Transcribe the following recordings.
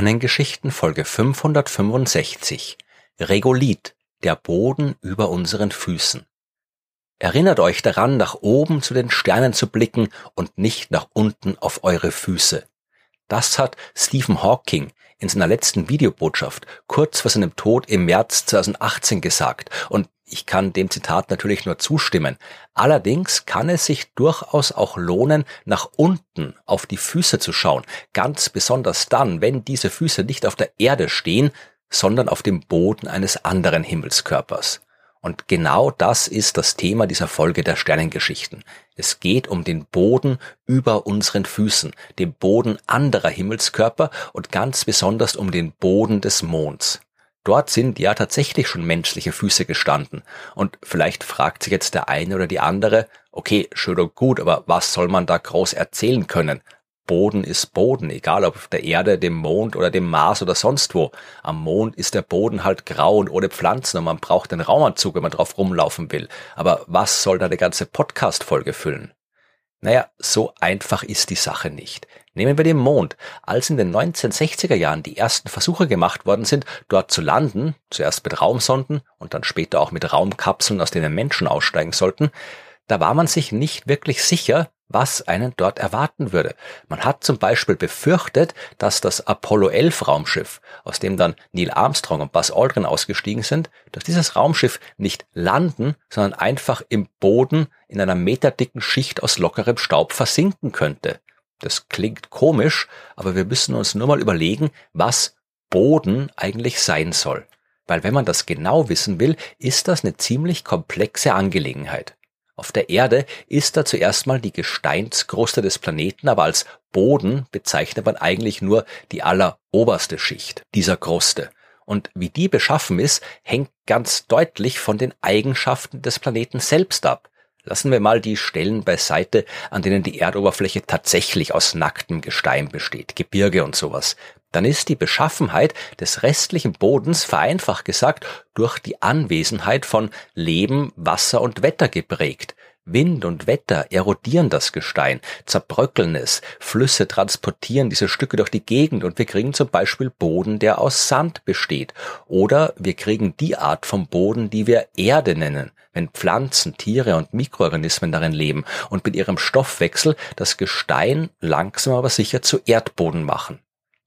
Sternengeschichten Folge 565 Regolith, der Boden über unseren Füßen. Erinnert euch daran, nach oben zu den Sternen zu blicken und nicht nach unten auf eure Füße. Das hat Stephen Hawking in seiner letzten Videobotschaft kurz vor seinem Tod im März 2018 gesagt und ich kann dem Zitat natürlich nur zustimmen. Allerdings kann es sich durchaus auch lohnen, nach unten auf die Füße zu schauen. Ganz besonders dann, wenn diese Füße nicht auf der Erde stehen, sondern auf dem Boden eines anderen Himmelskörpers. Und genau das ist das Thema dieser Folge der Sternengeschichten. Es geht um den Boden über unseren Füßen, den Boden anderer Himmelskörper und ganz besonders um den Boden des Monds. Dort sind ja tatsächlich schon menschliche Füße gestanden. Und vielleicht fragt sich jetzt der eine oder die andere, okay, schön und gut, aber was soll man da groß erzählen können? Boden ist Boden, egal ob auf der Erde, dem Mond oder dem Mars oder sonst wo. Am Mond ist der Boden halt grau und ohne Pflanzen und man braucht den Raumanzug, wenn man drauf rumlaufen will. Aber was soll da eine ganze Podcast-Folge füllen? Naja, so einfach ist die Sache nicht. Nehmen wir den Mond. Als in den 1960er Jahren die ersten Versuche gemacht worden sind, dort zu landen, zuerst mit Raumsonden und dann später auch mit Raumkapseln, aus denen Menschen aussteigen sollten, da war man sich nicht wirklich sicher, was einen dort erwarten würde. Man hat zum Beispiel befürchtet, dass das Apollo 11 Raumschiff, aus dem dann Neil Armstrong und Buzz Aldrin ausgestiegen sind, dass dieses Raumschiff nicht landen, sondern einfach im Boden in einer meterdicken Schicht aus lockerem Staub versinken könnte. Das klingt komisch, aber wir müssen uns nur mal überlegen, was Boden eigentlich sein soll. Weil wenn man das genau wissen will, ist das eine ziemlich komplexe Angelegenheit. Auf der Erde ist da zuerst mal die Gesteinskruste des Planeten, aber als Boden bezeichnet man eigentlich nur die alleroberste Schicht dieser Kruste. Und wie die beschaffen ist, hängt ganz deutlich von den Eigenschaften des Planeten selbst ab. Lassen wir mal die Stellen beiseite, an denen die Erdoberfläche tatsächlich aus nacktem Gestein besteht, Gebirge und sowas. Dann ist die Beschaffenheit des restlichen Bodens vereinfacht gesagt durch die Anwesenheit von Leben, Wasser und Wetter geprägt. Wind und Wetter erodieren das Gestein, zerbröckeln es, Flüsse transportieren diese Stücke durch die Gegend und wir kriegen zum Beispiel Boden, der aus Sand besteht. Oder wir kriegen die Art vom Boden, die wir Erde nennen, wenn Pflanzen, Tiere und Mikroorganismen darin leben und mit ihrem Stoffwechsel das Gestein langsam aber sicher zu Erdboden machen.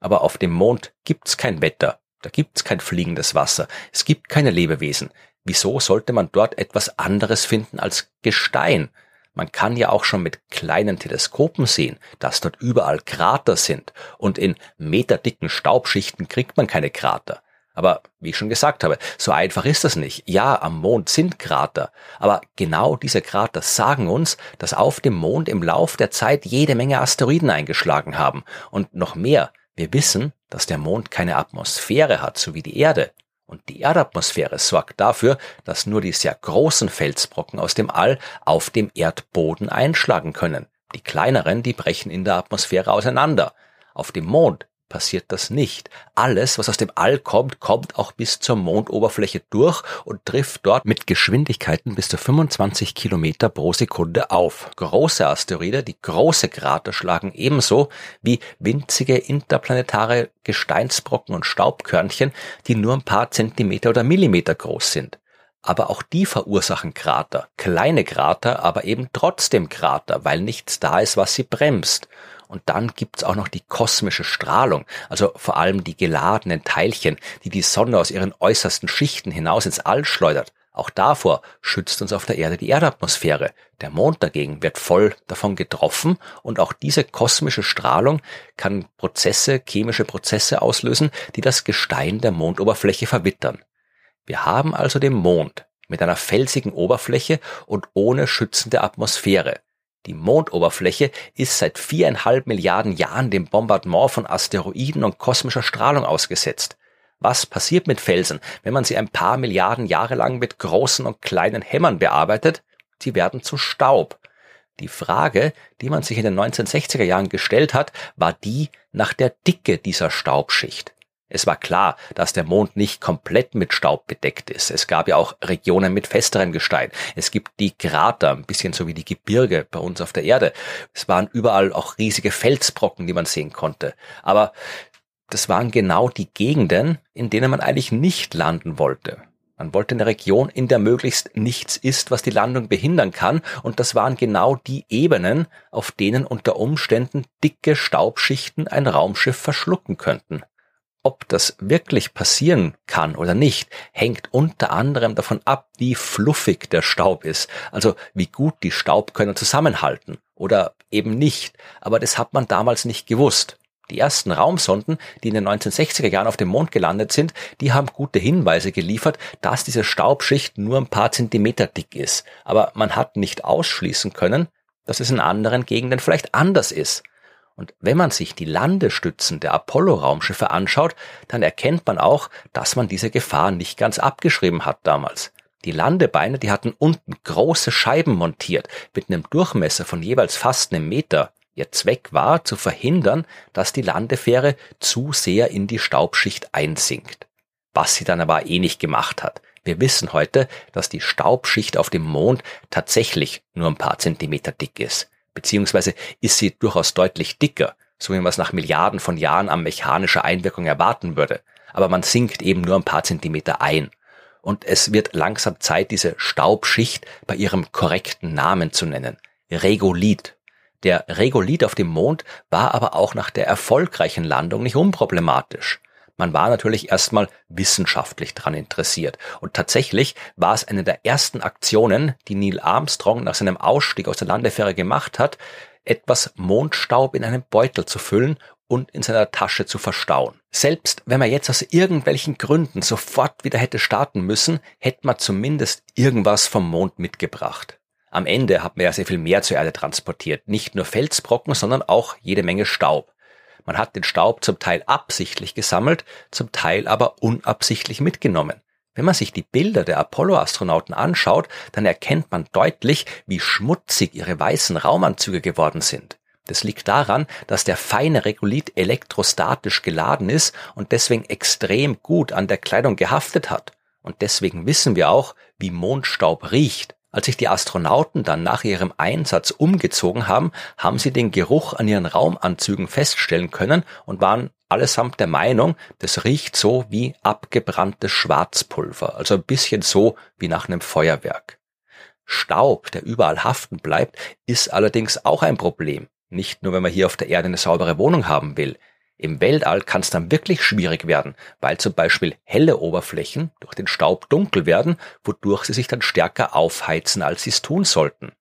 Aber auf dem Mond gibt's kein Wetter, da gibt's kein fliegendes Wasser, es gibt keine Lebewesen. Wieso sollte man dort etwas anderes finden als Gestein? Man kann ja auch schon mit kleinen Teleskopen sehen, dass dort überall Krater sind und in meterdicken Staubschichten kriegt man keine Krater. Aber wie ich schon gesagt habe, so einfach ist das nicht. Ja, am Mond sind Krater, aber genau diese Krater sagen uns, dass auf dem Mond im Lauf der Zeit jede Menge Asteroiden eingeschlagen haben. Und noch mehr, wir wissen, dass der Mond keine Atmosphäre hat, so wie die Erde. Und die Erdatmosphäre sorgt dafür, dass nur die sehr großen Felsbrocken aus dem All auf dem Erdboden einschlagen können. Die kleineren, die brechen in der Atmosphäre auseinander. Auf dem Mond passiert das nicht. Alles, was aus dem All kommt, kommt auch bis zur Mondoberfläche durch und trifft dort mit Geschwindigkeiten bis zu 25 Kilometer pro Sekunde auf. Große Asteroide, die große Krater schlagen ebenso wie winzige interplanetare Gesteinsbrocken und Staubkörnchen, die nur ein paar Zentimeter oder Millimeter groß sind aber auch die verursachen Krater. Kleine Krater, aber eben trotzdem Krater, weil nichts da ist, was sie bremst. Und dann gibt's auch noch die kosmische Strahlung, also vor allem die geladenen Teilchen, die die Sonne aus ihren äußersten Schichten hinaus ins All schleudert. Auch davor schützt uns auf der Erde die Erdatmosphäre. Der Mond dagegen wird voll davon getroffen und auch diese kosmische Strahlung kann Prozesse, chemische Prozesse auslösen, die das Gestein der Mondoberfläche verwittern. Wir haben also den Mond mit einer felsigen Oberfläche und ohne schützende Atmosphäre. Die Mondoberfläche ist seit viereinhalb Milliarden Jahren dem Bombardement von Asteroiden und kosmischer Strahlung ausgesetzt. Was passiert mit Felsen, wenn man sie ein paar Milliarden Jahre lang mit großen und kleinen Hämmern bearbeitet? Sie werden zu Staub. Die Frage, die man sich in den 1960er Jahren gestellt hat, war die nach der Dicke dieser Staubschicht. Es war klar, dass der Mond nicht komplett mit Staub bedeckt ist. Es gab ja auch Regionen mit festerem Gestein. Es gibt die Krater, ein bisschen so wie die Gebirge bei uns auf der Erde. Es waren überall auch riesige Felsbrocken, die man sehen konnte. Aber das waren genau die Gegenden, in denen man eigentlich nicht landen wollte. Man wollte eine Region, in der möglichst nichts ist, was die Landung behindern kann, und das waren genau die Ebenen, auf denen unter Umständen dicke Staubschichten ein Raumschiff verschlucken könnten. Ob das wirklich passieren kann oder nicht, hängt unter anderem davon ab, wie fluffig der Staub ist, also wie gut die Staubkörner zusammenhalten oder eben nicht. Aber das hat man damals nicht gewusst. Die ersten Raumsonden, die in den 1960er Jahren auf dem Mond gelandet sind, die haben gute Hinweise geliefert, dass diese Staubschicht nur ein paar Zentimeter dick ist. Aber man hat nicht ausschließen können, dass es in anderen Gegenden vielleicht anders ist. Und wenn man sich die Landestützen der Apollo-Raumschiffe anschaut, dann erkennt man auch, dass man diese Gefahr nicht ganz abgeschrieben hat damals. Die Landebeine, die hatten unten große Scheiben montiert, mit einem Durchmesser von jeweils fast einem Meter. Ihr Zweck war, zu verhindern, dass die Landefähre zu sehr in die Staubschicht einsinkt. Was sie dann aber eh nicht gemacht hat. Wir wissen heute, dass die Staubschicht auf dem Mond tatsächlich nur ein paar Zentimeter dick ist beziehungsweise ist sie durchaus deutlich dicker, so wie man es nach Milliarden von Jahren an mechanischer Einwirkung erwarten würde. Aber man sinkt eben nur ein paar Zentimeter ein. Und es wird langsam Zeit, diese Staubschicht bei ihrem korrekten Namen zu nennen. Regolith. Der Regolith auf dem Mond war aber auch nach der erfolgreichen Landung nicht unproblematisch. Man war natürlich erstmal wissenschaftlich dran interessiert. Und tatsächlich war es eine der ersten Aktionen, die Neil Armstrong nach seinem Ausstieg aus der Landefähre gemacht hat, etwas Mondstaub in einen Beutel zu füllen und in seiner Tasche zu verstauen. Selbst wenn man jetzt aus irgendwelchen Gründen sofort wieder hätte starten müssen, hätte man zumindest irgendwas vom Mond mitgebracht. Am Ende hat man ja sehr viel mehr zur Erde transportiert. Nicht nur Felsbrocken, sondern auch jede Menge Staub. Man hat den Staub zum Teil absichtlich gesammelt, zum Teil aber unabsichtlich mitgenommen. Wenn man sich die Bilder der Apollo-Astronauten anschaut, dann erkennt man deutlich, wie schmutzig ihre weißen Raumanzüge geworden sind. Das liegt daran, dass der feine Regolith elektrostatisch geladen ist und deswegen extrem gut an der Kleidung gehaftet hat. Und deswegen wissen wir auch, wie Mondstaub riecht. Als sich die Astronauten dann nach ihrem Einsatz umgezogen haben, haben sie den Geruch an ihren Raumanzügen feststellen können und waren allesamt der Meinung, das riecht so wie abgebranntes Schwarzpulver, also ein bisschen so wie nach einem Feuerwerk. Staub, der überall haften bleibt, ist allerdings auch ein Problem. Nicht nur, wenn man hier auf der Erde eine saubere Wohnung haben will. Im Weltall kann es dann wirklich schwierig werden, weil zum Beispiel helle Oberflächen durch den Staub dunkel werden, wodurch sie sich dann stärker aufheizen, als sie es tun sollten.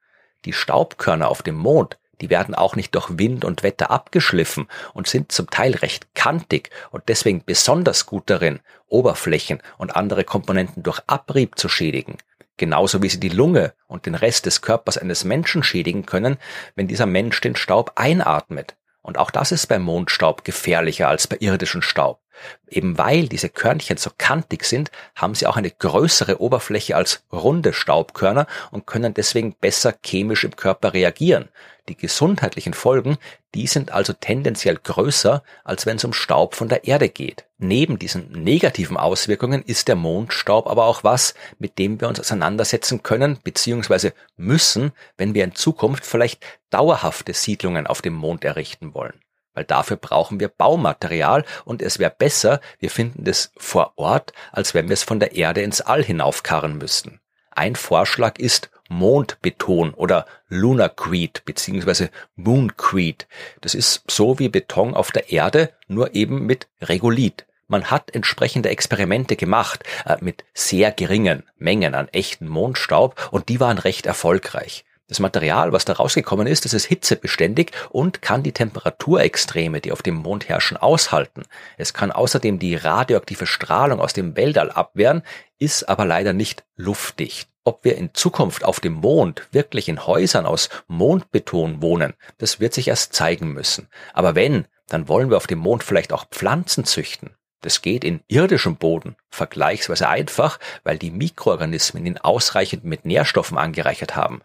Die Staubkörner auf dem Mond, die werden auch nicht durch Wind und Wetter abgeschliffen und sind zum Teil recht kantig und deswegen besonders gut darin, Oberflächen und andere Komponenten durch Abrieb zu schädigen. Genauso wie sie die Lunge und den Rest des Körpers eines Menschen schädigen können, wenn dieser Mensch den Staub einatmet. Und auch das ist beim Mondstaub gefährlicher als bei irdischem Staub. Eben weil diese Körnchen so kantig sind, haben sie auch eine größere Oberfläche als runde Staubkörner und können deswegen besser chemisch im Körper reagieren. Die gesundheitlichen Folgen, die sind also tendenziell größer, als wenn es um Staub von der Erde geht. Neben diesen negativen Auswirkungen ist der Mondstaub aber auch was, mit dem wir uns auseinandersetzen können bzw. müssen, wenn wir in Zukunft vielleicht dauerhafte Siedlungen auf dem Mond errichten wollen. Weil dafür brauchen wir Baumaterial und es wäre besser, wir finden das vor Ort, als wenn wir es von der Erde ins All hinaufkarren müssten. Ein Vorschlag ist Mondbeton oder Lunarcrete bzw. Mooncrete. Das ist so wie Beton auf der Erde, nur eben mit Regolith. Man hat entsprechende Experimente gemacht äh, mit sehr geringen Mengen an echten Mondstaub und die waren recht erfolgreich. Das Material, was da rausgekommen ist, das ist hitzebeständig und kann die Temperaturextreme, die auf dem Mond herrschen, aushalten. Es kann außerdem die radioaktive Strahlung aus dem Weltall abwehren, ist aber leider nicht luftdicht. Ob wir in Zukunft auf dem Mond wirklich in Häusern aus Mondbeton wohnen, das wird sich erst zeigen müssen. Aber wenn, dann wollen wir auf dem Mond vielleicht auch Pflanzen züchten. Das geht in irdischem Boden vergleichsweise einfach, weil die Mikroorganismen ihn ausreichend mit Nährstoffen angereichert haben.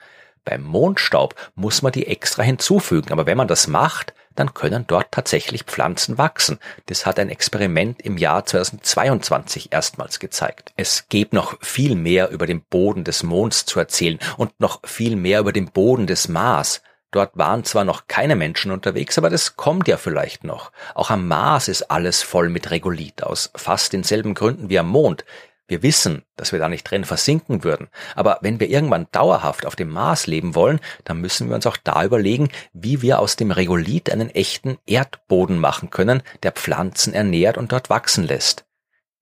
Beim Mondstaub muss man die extra hinzufügen, aber wenn man das macht, dann können dort tatsächlich Pflanzen wachsen. Das hat ein Experiment im Jahr 2022 erstmals gezeigt. Es gibt noch viel mehr über den Boden des Monds zu erzählen und noch viel mehr über den Boden des Mars. Dort waren zwar noch keine Menschen unterwegs, aber das kommt ja vielleicht noch. Auch am Mars ist alles voll mit Regolith aus fast denselben Gründen wie am Mond. Wir wissen, dass wir da nicht drin versinken würden. Aber wenn wir irgendwann dauerhaft auf dem Mars leben wollen, dann müssen wir uns auch da überlegen, wie wir aus dem Regolith einen echten Erdboden machen können, der Pflanzen ernährt und dort wachsen lässt.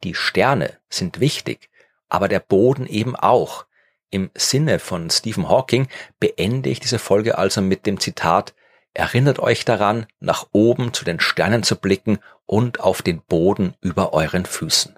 Die Sterne sind wichtig, aber der Boden eben auch. Im Sinne von Stephen Hawking beende ich diese Folge also mit dem Zitat Erinnert euch daran, nach oben zu den Sternen zu blicken und auf den Boden über euren Füßen.